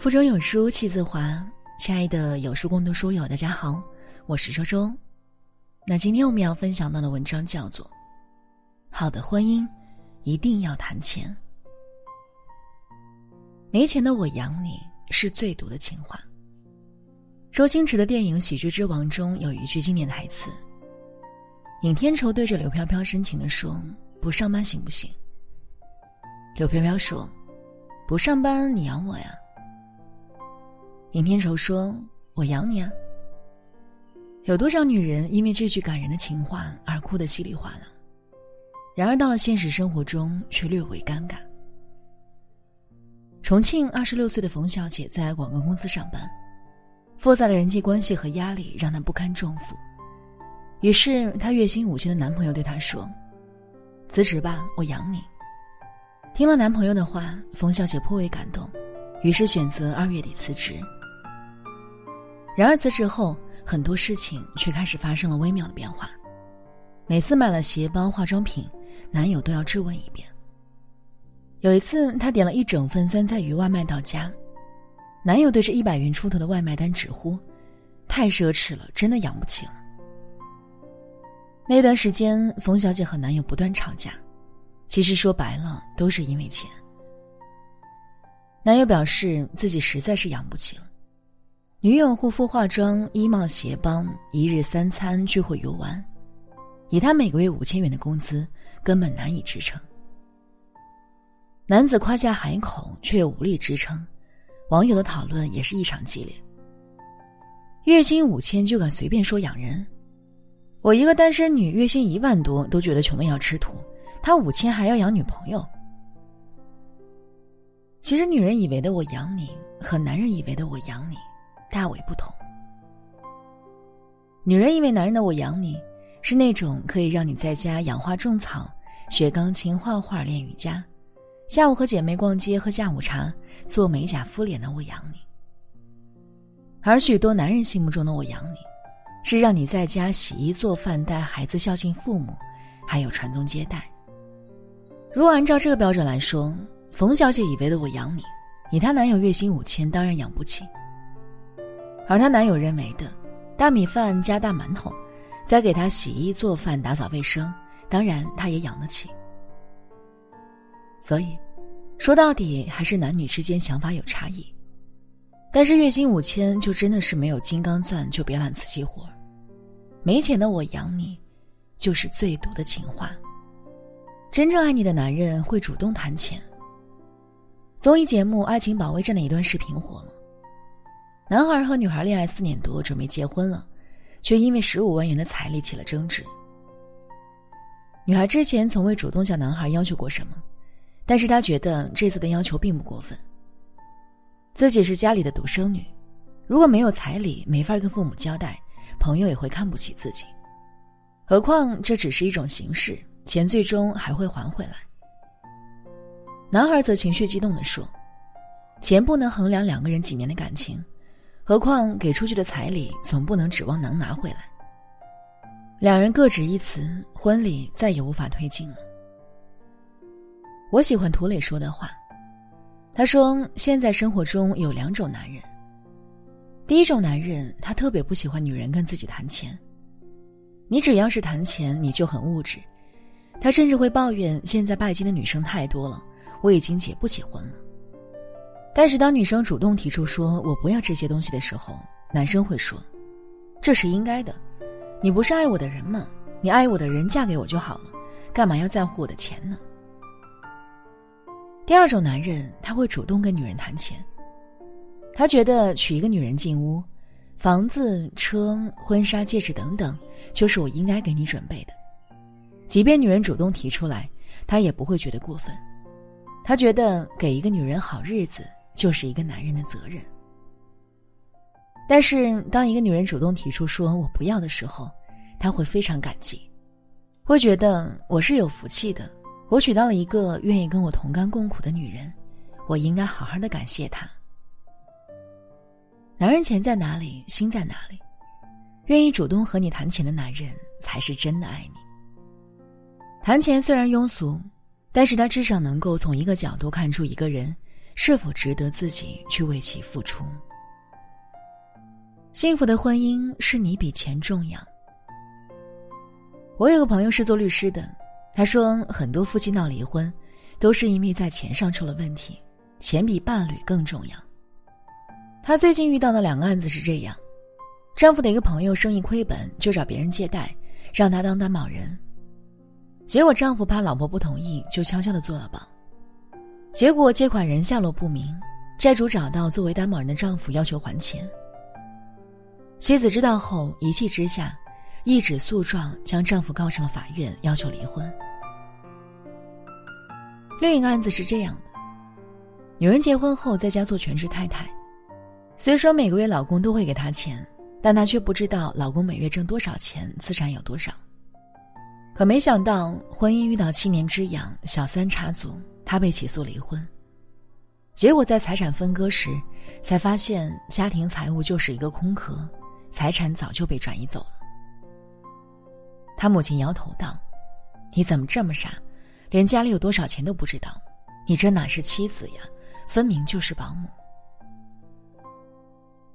腹中有书气自华，亲爱的有书共读书友，大家好，我是周周。那今天我们要分享到的文章叫做《好的婚姻一定要谈钱》，没钱的我养你是最毒的情话。周星驰的电影《喜剧之王》中有一句经典台词：“尹天仇对着刘飘飘深情的说，不上班行不行？”刘飘飘说：“不上班你养我呀。”尹天仇说：“我养你啊。”有多少女人因为这句感人的情话而哭得稀里哗啦？然而到了现实生活中，却略为尴尬。重庆二十六岁的冯小姐在广告公司上班，复杂的人际关系和压力让她不堪重负。于是，她月薪五千的男朋友对她说：“辞职吧，我养你。”听了男朋友的话，冯小姐颇为感动，于是选择二月底辞职。然而辞职后，很多事情却开始发生了微妙的变化。每次买了鞋包、化妆品，男友都要质问一遍。有一次，他点了一整份酸菜鱼外卖到家，男友对着一百元出头的外卖单直呼：“太奢侈了，真的养不起了。”那段时间，冯小姐和男友不断吵架，其实说白了都是因为钱。男友表示自己实在是养不起了。女友护肤、化妆、衣帽、鞋帮，一日三餐、聚会、游玩，以他每个月五千元的工资，根本难以支撑。男子夸下海口，却又无力支撑，网友的讨论也是异常激烈。月薪五千就敢随便说养人？我一个单身女，月薪一万多都觉得穷的要吃土，他五千还要养女朋友？其实，女人以为的我养你，和男人以为的我养你。大为不同。女人以为男人的“我养你”是那种可以让你在家养花种草、学钢琴、画画、练瑜伽，下午和姐妹逛街喝下午茶、做美甲敷脸的“我养你”。而许多男人心目中的“我养你”，是让你在家洗衣做饭、带孩子、孝敬父母，还有传宗接代。如果按照这个标准来说，冯小姐以为的“我养你”，以她男友月薪五千，当然养不起。而她男友认为的，大米饭加大馒头，再给她洗衣做饭打扫卫生，当然她也养得起。所以，说到底还是男女之间想法有差异。但是月薪五千就真的是没有金刚钻就别揽瓷器活没钱的我养你，就是最毒的情话。真正爱你的男人会主动谈钱。综艺节目《爱情保卫战》的一段视频火了。男孩和女孩恋爱四年多，准备结婚了，却因为十五万元的彩礼起了争执。女孩之前从未主动向男孩要求过什么，但是她觉得这次的要求并不过分。自己是家里的独生女，如果没有彩礼，没法跟父母交代，朋友也会看不起自己。何况这只是一种形式，钱最终还会还回来。男孩则情绪激动地说：“钱不能衡量两个人几年的感情。”何况给出去的彩礼总不能指望能拿回来。两人各执一词，婚礼再也无法推进了。我喜欢涂磊说的话，他说：“现在生活中有两种男人。第一种男人，他特别不喜欢女人跟自己谈钱。你只要是谈钱，你就很物质。他甚至会抱怨现在拜金的女生太多了，我已经结不起婚了。”但是，当女生主动提出说“我不要这些东西”的时候，男生会说：“这是应该的，你不是爱我的人吗？你爱我的人嫁给我就好了，干嘛要在乎我的钱呢？”第二种男人，他会主动跟女人谈钱。他觉得娶一个女人进屋，房子、车、婚纱、戒指等等，就是我应该给你准备的。即便女人主动提出来，他也不会觉得过分。他觉得给一个女人好日子。就是一个男人的责任。但是，当一个女人主动提出说我不要的时候，他会非常感激，会觉得我是有福气的，我娶到了一个愿意跟我同甘共苦的女人，我应该好好的感谢她。男人钱在哪里，心在哪里，愿意主动和你谈钱的男人才是真的爱你。谈钱虽然庸俗，但是他至少能够从一个角度看出一个人。是否值得自己去为其付出？幸福的婚姻是你比钱重要。我有个朋友是做律师的，他说很多夫妻闹离婚，都是因为在钱上出了问题，钱比伴侣更重要。他最近遇到的两个案子是这样：丈夫的一个朋友生意亏本，就找别人借贷，让他当担保人。结果丈夫怕老婆不同意，就悄悄的做了保。结果借款人下落不明，债主找到作为担保人的丈夫，要求还钱。妻子知道后，一气之下，一纸诉状将丈夫告上了法院，要求离婚。另一个案子是这样的：女人结婚后在家做全职太太，虽说每个月老公都会给她钱，但她却不知道老公每月挣多少钱，资产有多少。可没想到，婚姻遇到七年之痒，小三插足，他被起诉离婚。结果在财产分割时，才发现家庭财务就是一个空壳。财产早就被转移走了。他母亲摇头道：“你怎么这么傻，连家里有多少钱都不知道？你这哪是妻子呀，分明就是保姆。”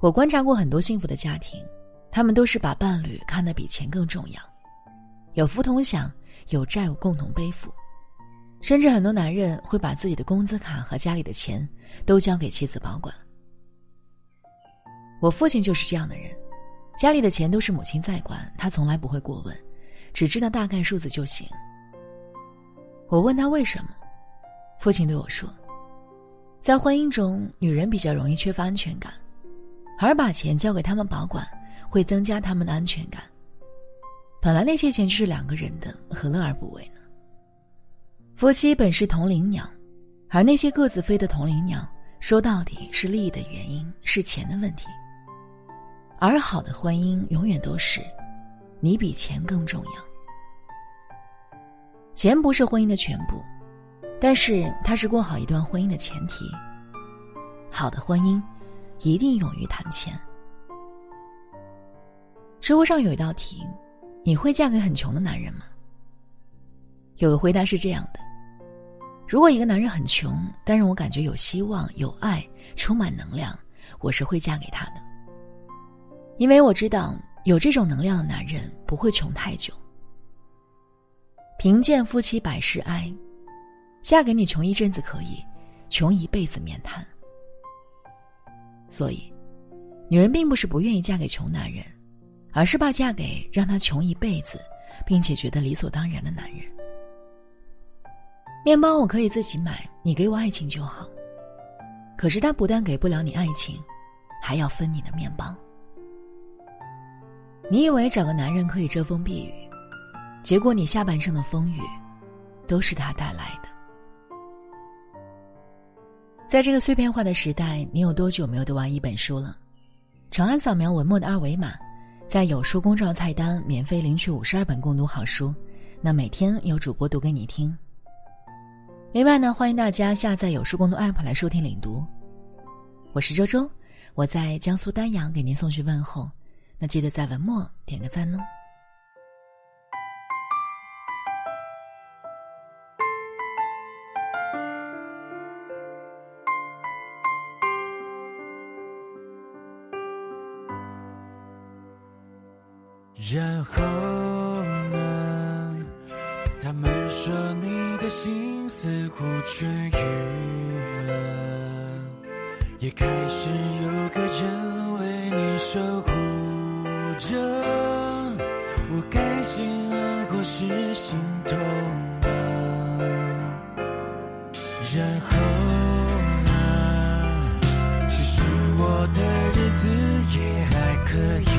我观察过很多幸福的家庭，他们都是把伴侣看得比钱更重要，有福同享，有债务共同背负，甚至很多男人会把自己的工资卡和家里的钱都交给妻子保管。我父亲就是这样的人。家里的钱都是母亲在管，他从来不会过问，只知道大概数字就行。我问他为什么，父亲对我说：“在婚姻中，女人比较容易缺乏安全感，而把钱交给他们保管，会增加他们的安全感。本来那些钱就是两个人的，何乐而不为呢？夫妻本是同林鸟，而那些各自飞的同林鸟，说到底是利益的原因，是钱的问题。”而好的婚姻永远都是，你比钱更重要。钱不是婚姻的全部，但是它是过好一段婚姻的前提。好的婚姻，一定勇于谈钱。知乎上有一道题：你会嫁给很穷的男人吗？有个回答是这样的：如果一个男人很穷，但让我感觉有希望、有爱、充满能量，我是会嫁给他的。因为我知道有这种能量的男人不会穷太久。贫贱夫妻百事哀，嫁给你穷一阵子可以，穷一辈子免谈。所以，女人并不是不愿意嫁给穷男人，而是怕嫁给让她穷一辈子，并且觉得理所当然的男人。面包我可以自己买，你给我爱情就好。可是他不但给不了你爱情，还要分你的面包。你以为找个男人可以遮风避雨，结果你下半生的风雨，都是他带来的。在这个碎片化的时代，你有多久没有读完一本书了？长按扫描文末的二维码，在有书公众菜单免费领取五十二本共读好书，那每天有主播读给你听。另外呢，欢迎大家下载有书公读 app 来收听领读。我是周周，我在江苏丹阳给您送去问候。那记得在文末点个赞哦。然后呢？他们说你的心似乎痊愈了，也开始有个人为你守护。着，我该心安或是心痛呢？然后呢？其实我的日子也还可以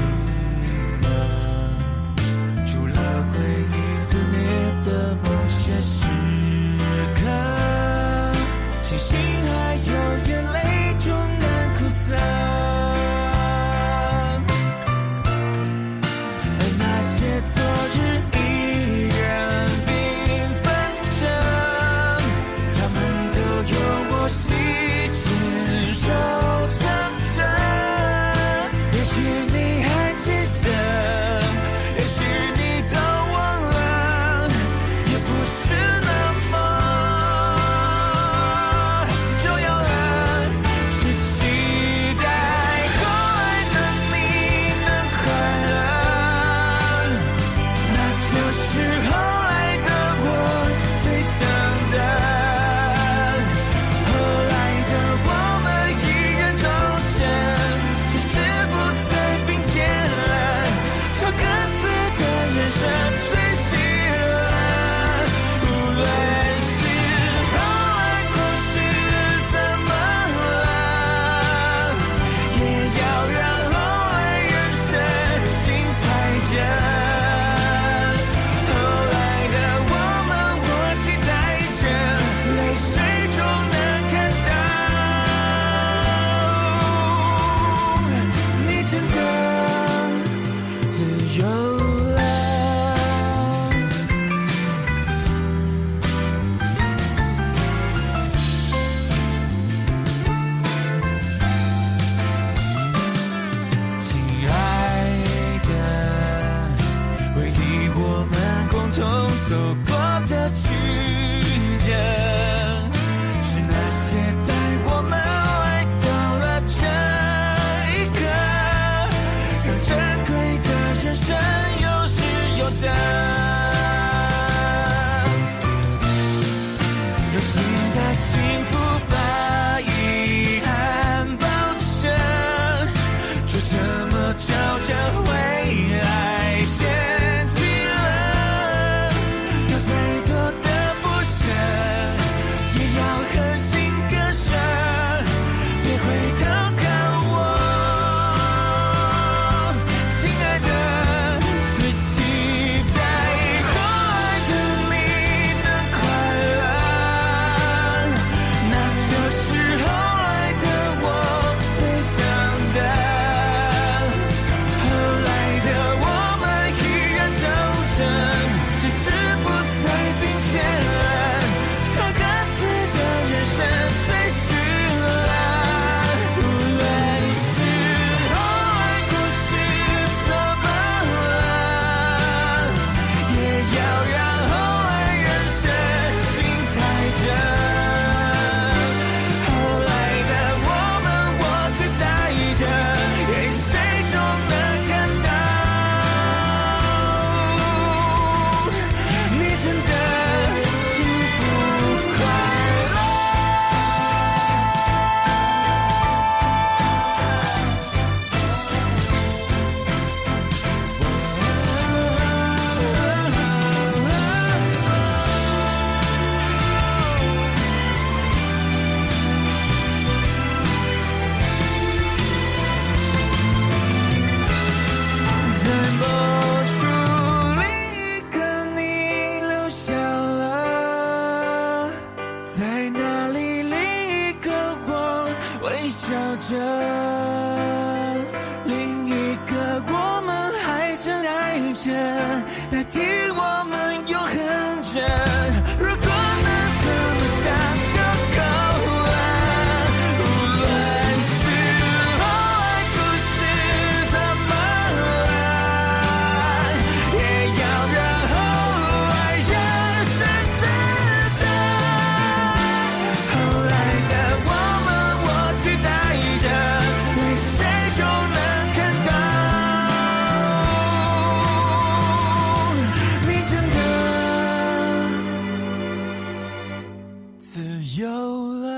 有了